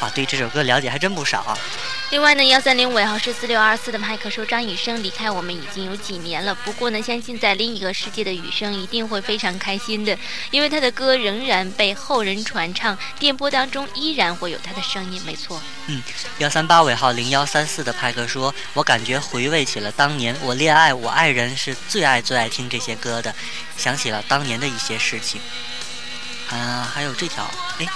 哇，对这首歌了解还真不少啊。另外呢，幺三零尾号是四六二四的麦克说，张雨生离开我们已经有几年了。不过呢，相信在另一个世界的雨生一定会非常开心的，因为他的歌仍然被后人传唱，电波当中依然会有他的声音。没错。嗯，幺三八尾号零幺三四的派克说，我感觉回味起了当年我恋爱，我爱人是最爱最爱听这些歌的，想起了当年的一些事情。啊，还有这条，哎。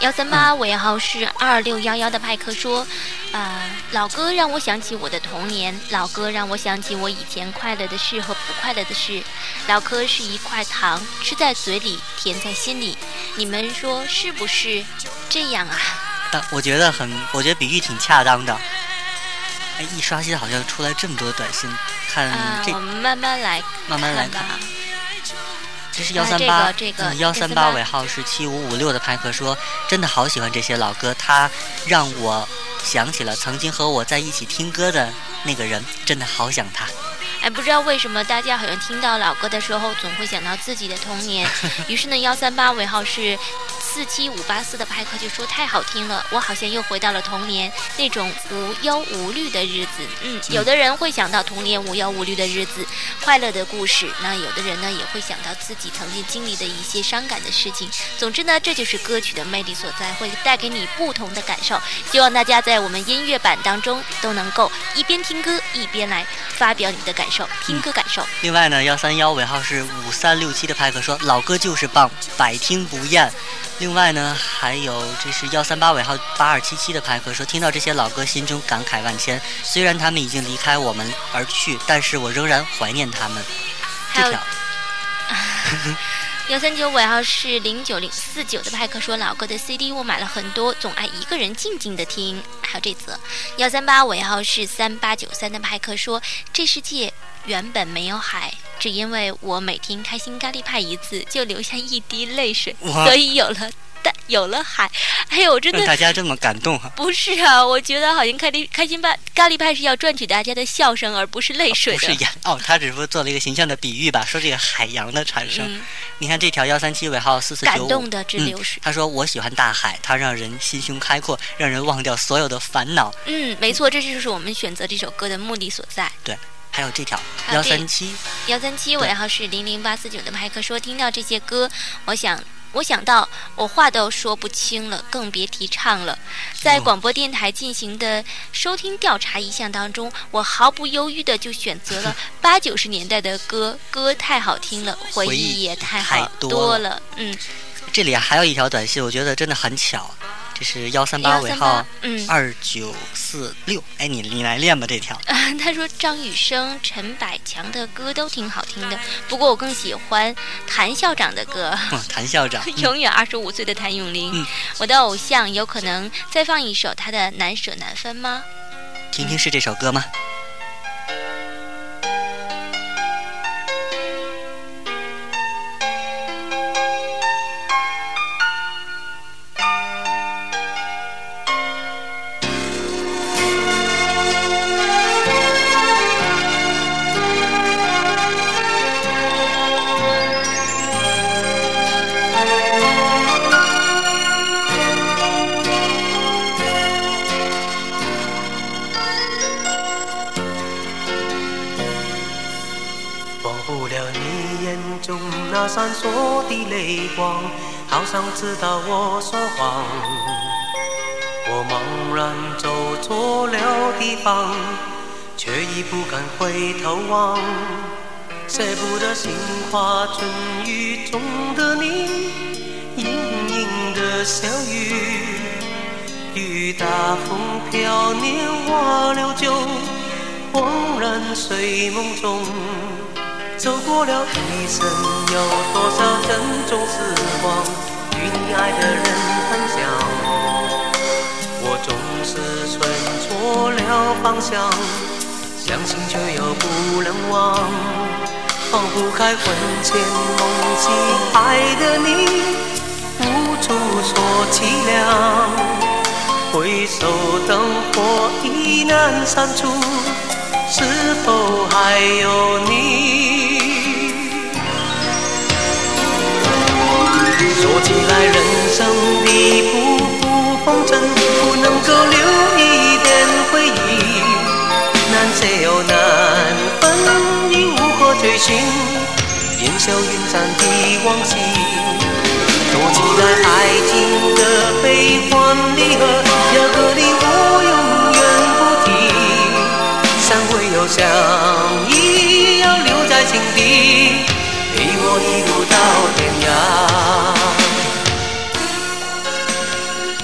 幺三八尾号是二六幺幺的派克说：“啊，老歌让我想起我的童年，老歌让我想起我以前快乐的事和不快乐的事。老歌是一块糖，吃在嘴里，甜在心里。你们说是不是这样啊？”但我觉得很，我觉得比喻挺恰当的。哎，一刷新好像出来这么多短信，看这，我们慢慢来，慢慢来看。这是幺三八，嗯，幺三八尾号是七五五六的派克说，真的好喜欢这些老歌，他让我想起了曾经和我在一起听歌的那个人，真的好想他。哎，不知道为什么大家好像听到老歌的时候，总会想到自己的童年。于是呢，幺三八尾号是。四七五八四的派克就说太好听了，我好像又回到了童年那种无忧无虑的日子。嗯，有的人会想到童年无忧无虑的日子，快乐的故事。那有的人呢也会想到自己曾经经历的一些伤感的事情。总之呢，这就是歌曲的魅力所在，会带给你不同的感受。希望大家在我们音乐版当中都能够一边听歌一边来发表你的感受，听歌感受。另外呢，幺三幺尾号是五三六七的派克说老歌就是棒，百听不厌。另另外呢，还有这是幺三八尾号八二七七的派克说，听到这些老歌，心中感慨万千。虽然他们已经离开我们而去，但是我仍然怀念他们。这条。幺三九尾号是零九零四九的派克说，老哥的 CD 我买了很多，总爱一个人静静的听。还有这则幺三八尾号是三八九三的派克说，这世界原本没有海。只因为我每听开心咖喱派一次，就流下一滴泪水，所以有了大有了海。哎呦，真的大家这么感动哈？不是啊，我觉得好像开心开心派咖喱派是要赚取大家的笑声，而不是泪水的。不是呀，哦，他只不过做了一个形象的比喻吧，说这个海洋的产生。你看这条幺三七尾号四四九五，感动的直流水。他说我喜欢大海，它让人心胸开阔，让人忘掉所有的烦恼。嗯，没错，这就是我们选择这首歌的目的所在。对。还有这条幺三七幺三七尾号是零零八四九的派克说，听到这些歌，我想我想到我话都说不清了，更别提唱了。在广播电台进行的收听调查一项当中，我毫不犹豫的就选择了 八九十年代的歌，歌太好听了，回忆也太好多了。嗯，这里还有一条短信，我觉得真的很巧。这是幺三八尾号，嗯，二九四六。哎，你你来练吧这条。他说张雨生、陈百强的歌都挺好听的，不过我更喜欢谭校长的歌。谭校长，永远二十五岁的谭咏麟，我的偶像。有可能再放一首他的《难舍难分》吗？听听是这首歌吗？闪烁的泪光，好像知道我说谎。我茫然走错了地方，却已不敢回头望。舍不得杏花春雨中的你，盈盈的小雨，雨打风飘，年华流久，恍然睡梦中。走过了一生，有多少珍重时光与你爱的人分享？我总是选错了方向，相信却又不能忘。放不开魂牵梦系爱的你，无处说凄凉。回首灯火已难删除，是否还有你？说起来，人生的浮浮风尘。不能够留一点回忆。难舍又难分，已无可追寻，烟消云散的往昔。说起来爱情的悲欢离合，要和你我永远不提。散会又相依，要留在心底，陪我一路到天涯。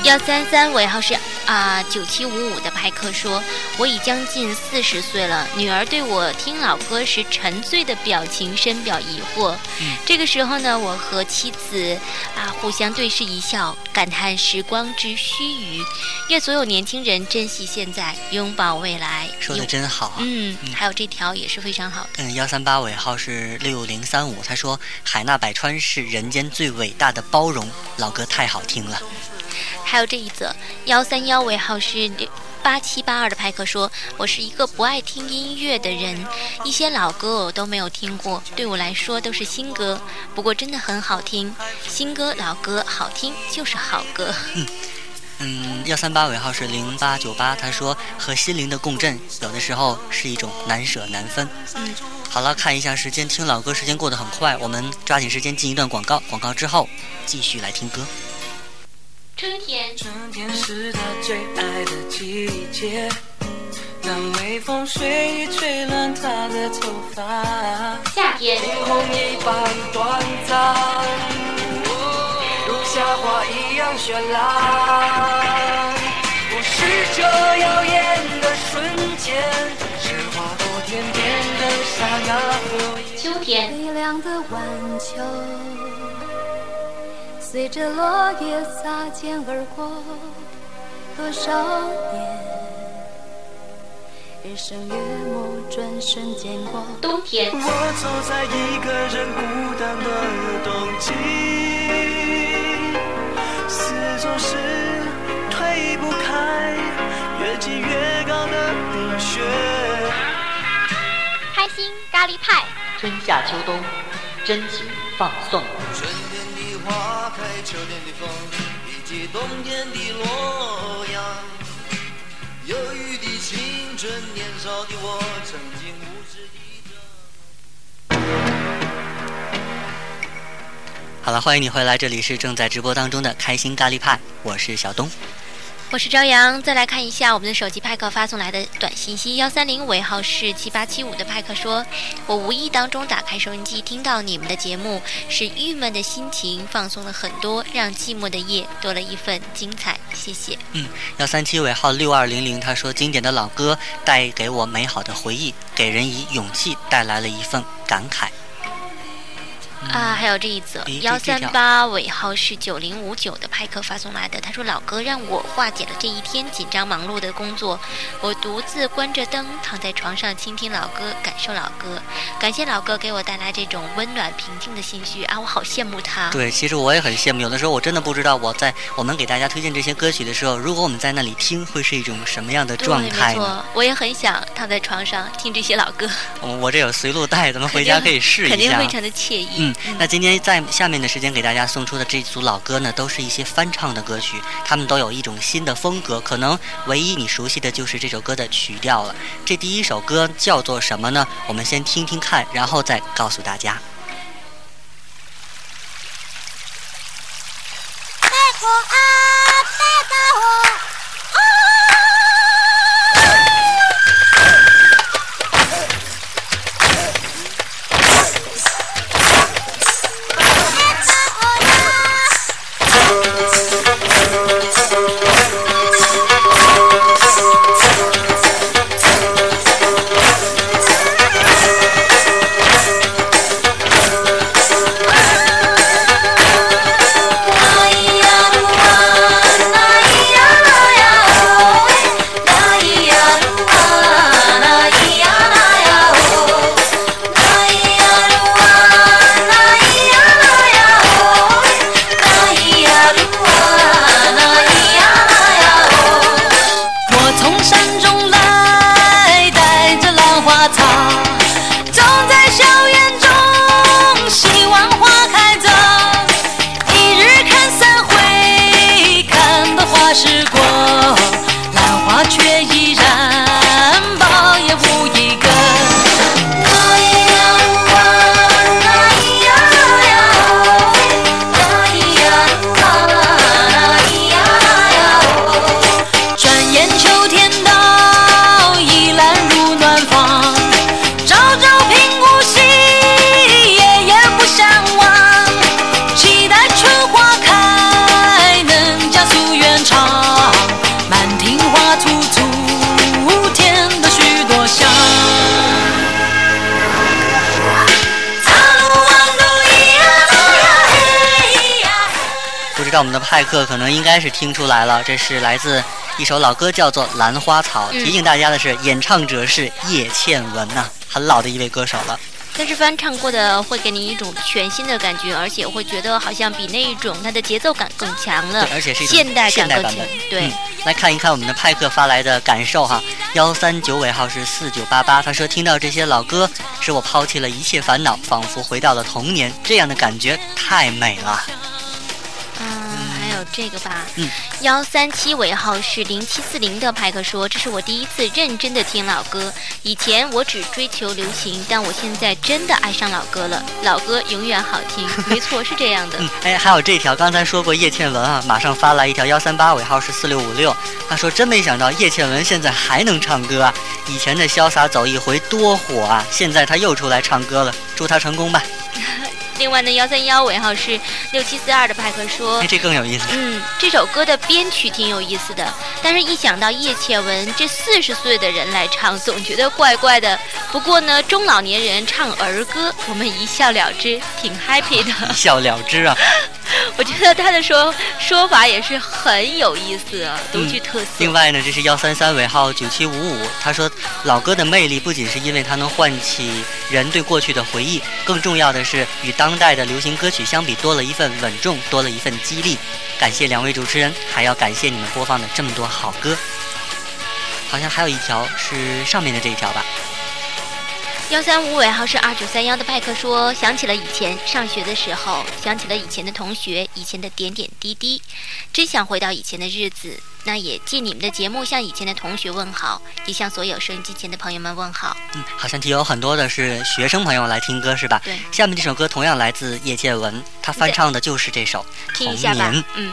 幺三三尾号是啊九七五五的派克说，我已将近四十岁了，女儿对我听老歌时沉醉的表情深表疑惑。嗯这个时候呢，我和妻子啊互相对视一笑，感叹时光之须臾。愿所有年轻人珍惜现在，拥抱未来。说的真好啊。嗯，嗯还有这条也是非常好的。嗯，幺三八尾号是六零三五，他说海纳百川是人间最伟大的包容，老歌太好听了。还有这一则幺三幺尾号是八七八二的派克说：“我是一个不爱听音乐的人，一些老歌我都没有听过，对我来说都是新歌。不过真的很好听，新歌老歌好听就是好歌。嗯，幺三八尾号是零八九八，他说和心灵的共振，有的时候是一种难舍难分。嗯，好了，看一下时间，听老歌时间过得很快，我们抓紧时间进一段广告，广告之后继续来听歌。春天，春天是他最爱的季节，当微风随意吹乱他的头发，夏天，惊鸿一般短暂，如夏花一样绚烂。不是这耀眼的瞬间，是划过天边的刹那火焰。秋天，微凉的晚秋，随着落叶擦肩而过，多少年，日升月没，转瞬间过。冬天，我走在一个人孤单的冬季，四周是推不开越积越高的冰雪。开心咖喱派，春夏秋冬，真情放送。开，秋天的风，以及冬天的洛阳。忧郁的青春，年少的我，曾经无知的。好了，欢迎你回来，这里是正在直播当中的开心咖喱派，我是小东。我是朝阳。再来看一下我们的手机派克发送来的短信息，幺三零尾号是七八七五的派克说：“我无意当中打开收音机，听到你们的节目，使郁闷的心情放松了很多，让寂寞的夜多了一份精彩。谢谢。嗯，幺三七尾号六二零零，他说经典的老歌带给我美好的回忆，给人以勇气，带来了一份感慨。啊，还有这一则幺三八尾号是九零五九的派克发送来的，他说老哥让我化解了这一天紧张忙碌的工作，我独自关着灯躺在床上倾听老歌，感受老歌，感谢老哥给我带来这种温暖平静的心绪啊，我好羡慕他。对，其实我也很羡慕，有的时候我真的不知道我在我们给大家推荐这些歌曲的时候，如果我们在那里听，会是一种什么样的，状态呢？错，我也很想躺在床上听这些老歌，我我这有随路带，咱们回家可以试一下肯定非。常的惬意。嗯，那今天在下面的时间给大家送出的这组老歌呢，都是一些翻唱的歌曲，他们都有一种新的风格，可能唯一你熟悉的就是这首歌的曲调了。这第一首歌叫做什么呢？我们先听听看，然后再告诉大家。应该是听出来了，这是来自一首老歌，叫做《兰花草》。嗯提醒大家的是，演唱者是叶倩文呐、很老的一位歌手了。但是翻唱过的会给你一种全新的感觉，而且会觉得好像比那一种它的节奏感更强了对，，而且是现代感更强代版本。。对嗯，来看一看我们的派克发来的感受哈，幺三九尾号是四九八八，他说听到这些老歌，使我抛弃了一切烦恼，仿佛回到了童年，这样的感觉太美了。这个吧，嗯，幺三七尾号是零七四零的派克说，这是我第一次认真的听老歌。以前我只追求流行，但我现在真的爱上老歌了，老歌永远好听。没错，是这样的。嗯，哎，还有这条，刚才说过叶倩文啊，马上发来一条幺三八尾号是四六五六，他说真没想到叶倩文现在还能唱歌啊，以前的潇洒走一回多火啊，现在他又出来唱歌了，祝他成功吧。另外呢，幺三幺尾号是六七四二的派克说哎，，这更有意思。嗯，这首歌的编曲挺有意思的，但是一想到叶倩文这四十岁的人来唱，总觉得怪怪的。不过呢，中老年人唱儿歌，我们一笑了之，挺 happy 的。一笑了之啊！我觉得他的说说法也是很有意思，独具特色。另外呢，这是幺三三尾号九七五五，他说老歌的魅力不仅是因为它能唤起人对过去的回忆，更重要的是与当代的流行歌曲相比，多了一份稳重，多了一份激励。感谢两位主持人，还要感谢你们播放的这么多好歌。好像还有一条是上面的这一条吧？幺三五尾号是二九三幺的派克说，想起了以前上学的时候，想起了以前的同学，以前的点点滴滴，真想回到以前的日子。那也借你们的节目向以前的同学问好，也向所有收音机前的朋友们问好。嗯，好像有很多的是学生朋友来听歌是吧？对，下面这首歌同样来自叶倩文，她翻唱的就是这首《童听一下吧年》。。嗯。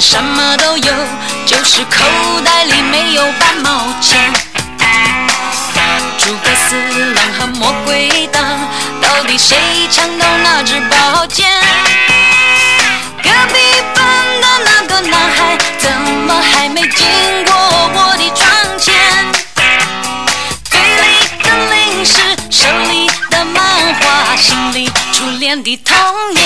什么都有，就是口袋里没有半毛钱。诸葛四郎和魔鬼党，到底谁抢到那支宝剑？隔壁班的那个男孩，怎么还没经过我的窗前？嘴里的零食，手里的漫画，心里初恋的童年。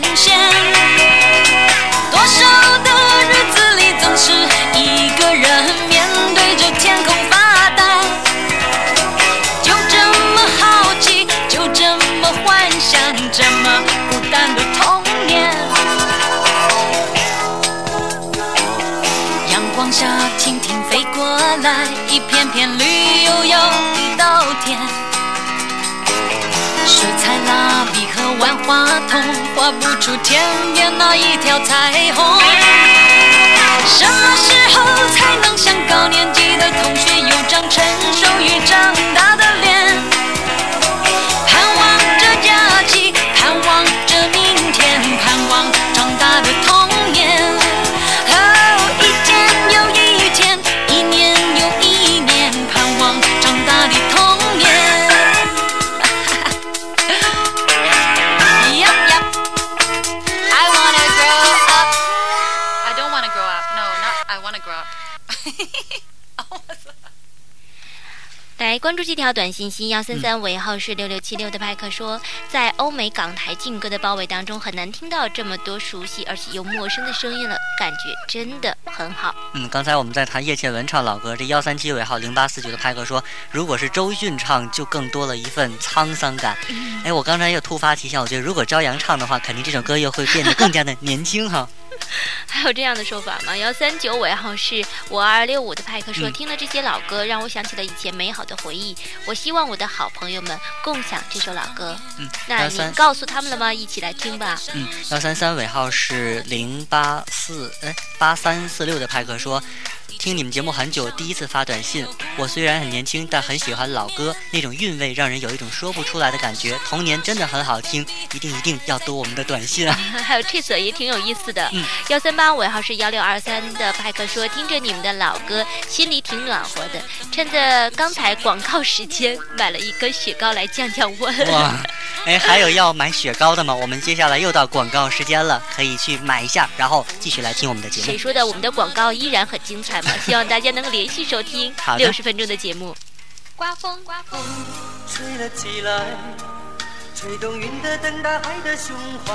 神仙。多少的日子里，总是一个人面对着天空发呆。就这么好奇，就这么幻想，这么孤单的童年。阳光下，蜻蜓飞过来，一片片绿油油的稻田。水彩蜡笔和万花筒画不出天边那一条彩虹。什么时候才能像高年级的同学有张成熟与长大的注这条短信息，幺三三尾号是六六七六的派克说，在欧美港台劲歌的包围当中，很难听到这么多熟悉而且又陌生的声音了，感觉真的很好。嗯，刚才我们在谈叶倩文唱老歌，这幺三七尾号零八四九的派克说，如果是周迅唱，就更多了一份沧桑感。哎，我刚才又突发奇想，我觉得如果朝阳唱的话，肯定这首歌又会变得更加的年轻哈。还有这样的说法吗？幺三九尾号是五二六五的派克说，嗯听了这些老歌，让我想起了以前美好的回忆。我希望我的好朋友们共享这首老歌。嗯，那幺三你告诉他们了吗？一起来听吧。嗯，幺三三尾号是零八四哎八三四六的派克说，听你们节目很久，第一次发短信。我虽然很年轻，但很喜欢老歌，那种韵味让人有一种说不出来的感觉。童年真的很好听，一定一定要读我们的短信啊！还有这次也挺有意思的。幺三八尾号是幺六二三的派克说，听着你们的老歌，心里挺暖和的。趁着刚才广告时间，买了一根雪糕来降降温。哇，哎，还有要买雪糕的吗？我们接下来又到广告时间了，可以去买一下，然后继续来听我们的节目。谁说的？我们的广告依然很精彩嘛，希望大家能够连续收听六十分钟的节目。刮风，刮风，吹了起来，吹动云的等待爱的胸怀。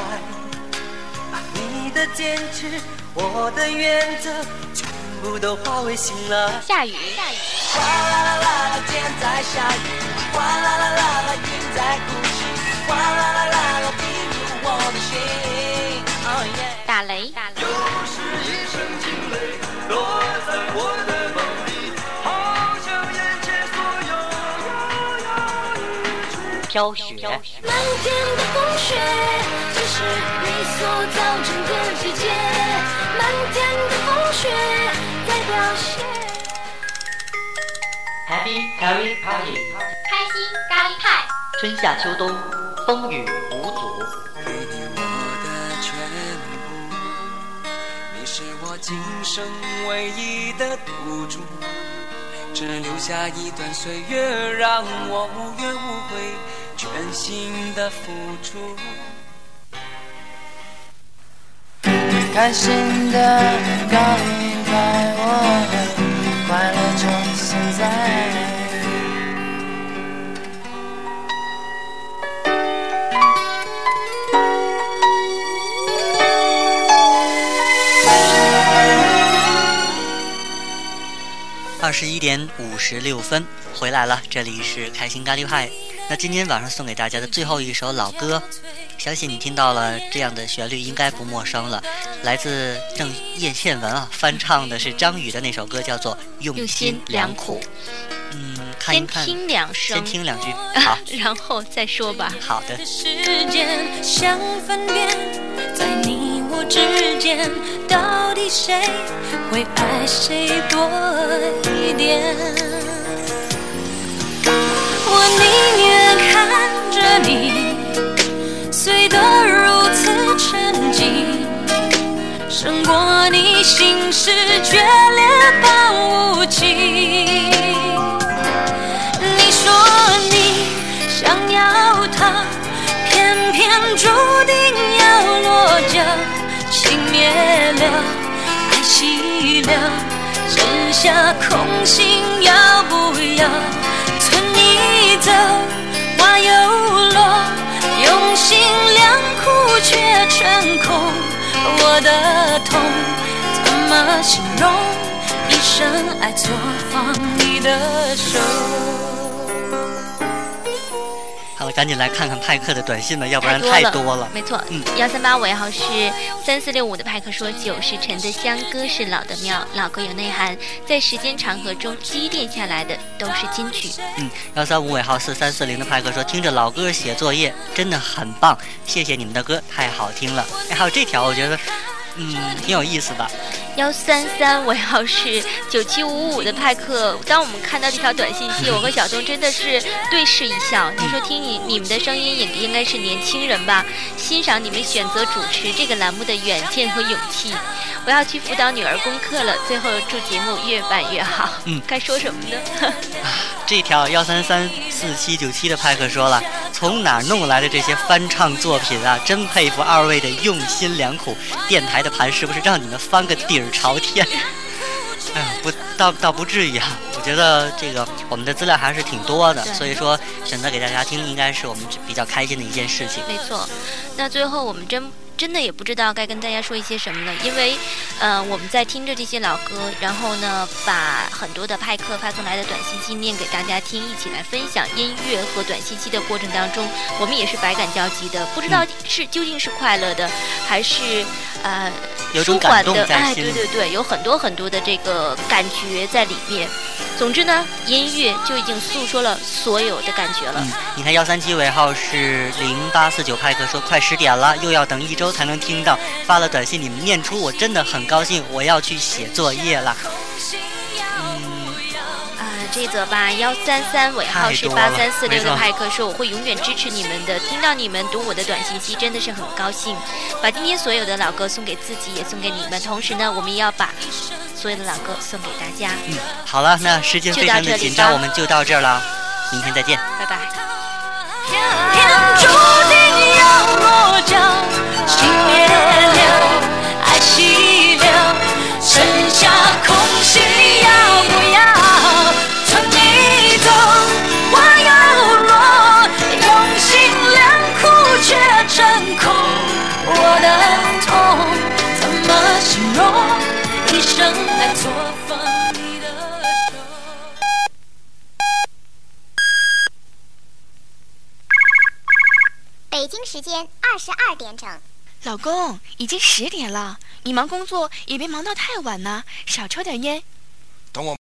你的坚持，我的原则，全部都化为信赖。下雨，下雨。哗啦啦啦，天在下雨；哗啦啦啦啦，云在哭泣；哗啦啦啦啦，滴入我的心。Oh yeah 打雷，打雷。飘雪，漫天的风雪，只是你所造成的季节。漫天的风雪在凋谢。Happy Harry Party，开心咖喱派。春夏秋冬，风雨生唯一的赌注，只留下一段岁月，让我无怨无悔，全心的付出。开心的告白我，点五十六分回来了，这里是开心咖喱派。那今天晚上送给大家的最后一首老歌，相信你听到了这样的旋律，应该不陌生了。来自郑叶倩文啊，翻唱的是张宇的那首歌，叫做《用用心心良良苦苦》。嗯，看一先看，听两声先，听两句。好，然后再说吧。好的。时间想分辨，在你我之间，到底谁会爱谁多一点？我宁愿看着你碎得如此沉静，胜过你心事决裂般无情。你说你想要他，偏偏注定要落脚。情灭了，爱熄了，剩下空心，要不要存你走？花又落，用心良苦却成空。我的痛怎么形容？一生爱错放你的手。好了，赶紧来看看派克的短信吧，要不然太太多多了。没错嗯，幺三八尾号是三四六五的派克说：“酒是陈的香，歌是老的妙，老歌有内涵，在时间长河中积淀下来的都是金曲。嗯，幺三五尾号四三四零的派克说，听着老歌写作业真的很棒，谢谢你们的歌，太好听了。哎，还有这条，我觉得，嗯，挺有意思的。幺三三尾号是九七五五的派克。当我们看到这条短信息，我和小东真的是对视一笑。他说：“听你你们的声音，也应该是年轻人吧？欣赏你们选择主持这个栏目的远见和勇气。我要去辅导女儿功课了。最后祝节目越办越好。嗯该说什么呢？这条幺三三四七九七的派克说了，从哪儿弄来的这些翻唱作品啊？真佩服二位的用心良苦。电台的盘是不是让你们翻个底儿朝天？哎呀，不，倒倒不至于啊。我觉得这个我们的资料还是挺多的，所以说选择给大家听，应该是我们比较开心的一件事情。没错，那最后我们真真的也不知道该跟大家说一些什么了，因为，呃，我们在听着这些老歌，然后呢，把很多的派克发送来的短信息念给大家听，一起来分享音乐和短信息的过程当中，我们也是百感交集的，不知道是究竟是快乐的，还是呃舒缓的，哎，对对对，有很多很多的这个感觉在里面。总之呢，音乐就已经诉说了所有的感觉了。嗯，你看幺三七尾号是零八四九派克说快十点了，又要等一周才能听到，发了短信你们念出，我真的很高兴，我要去写作业了。嗯，啊，这则吧，幺三三尾号是八三四六的派克说，我会永远支持你们的。听到你们读我的短信息，真的是很高兴。把今天所有的老歌送给自己，也送给你们。同时呢，我们也要把所有的老歌送给大家。嗯，好了，那时间非常的紧张，我们就到这儿了，明天再见。拜拜。天二十二点整。老公已经十点了你忙工作也别忙到太晚呢少抽点烟。等我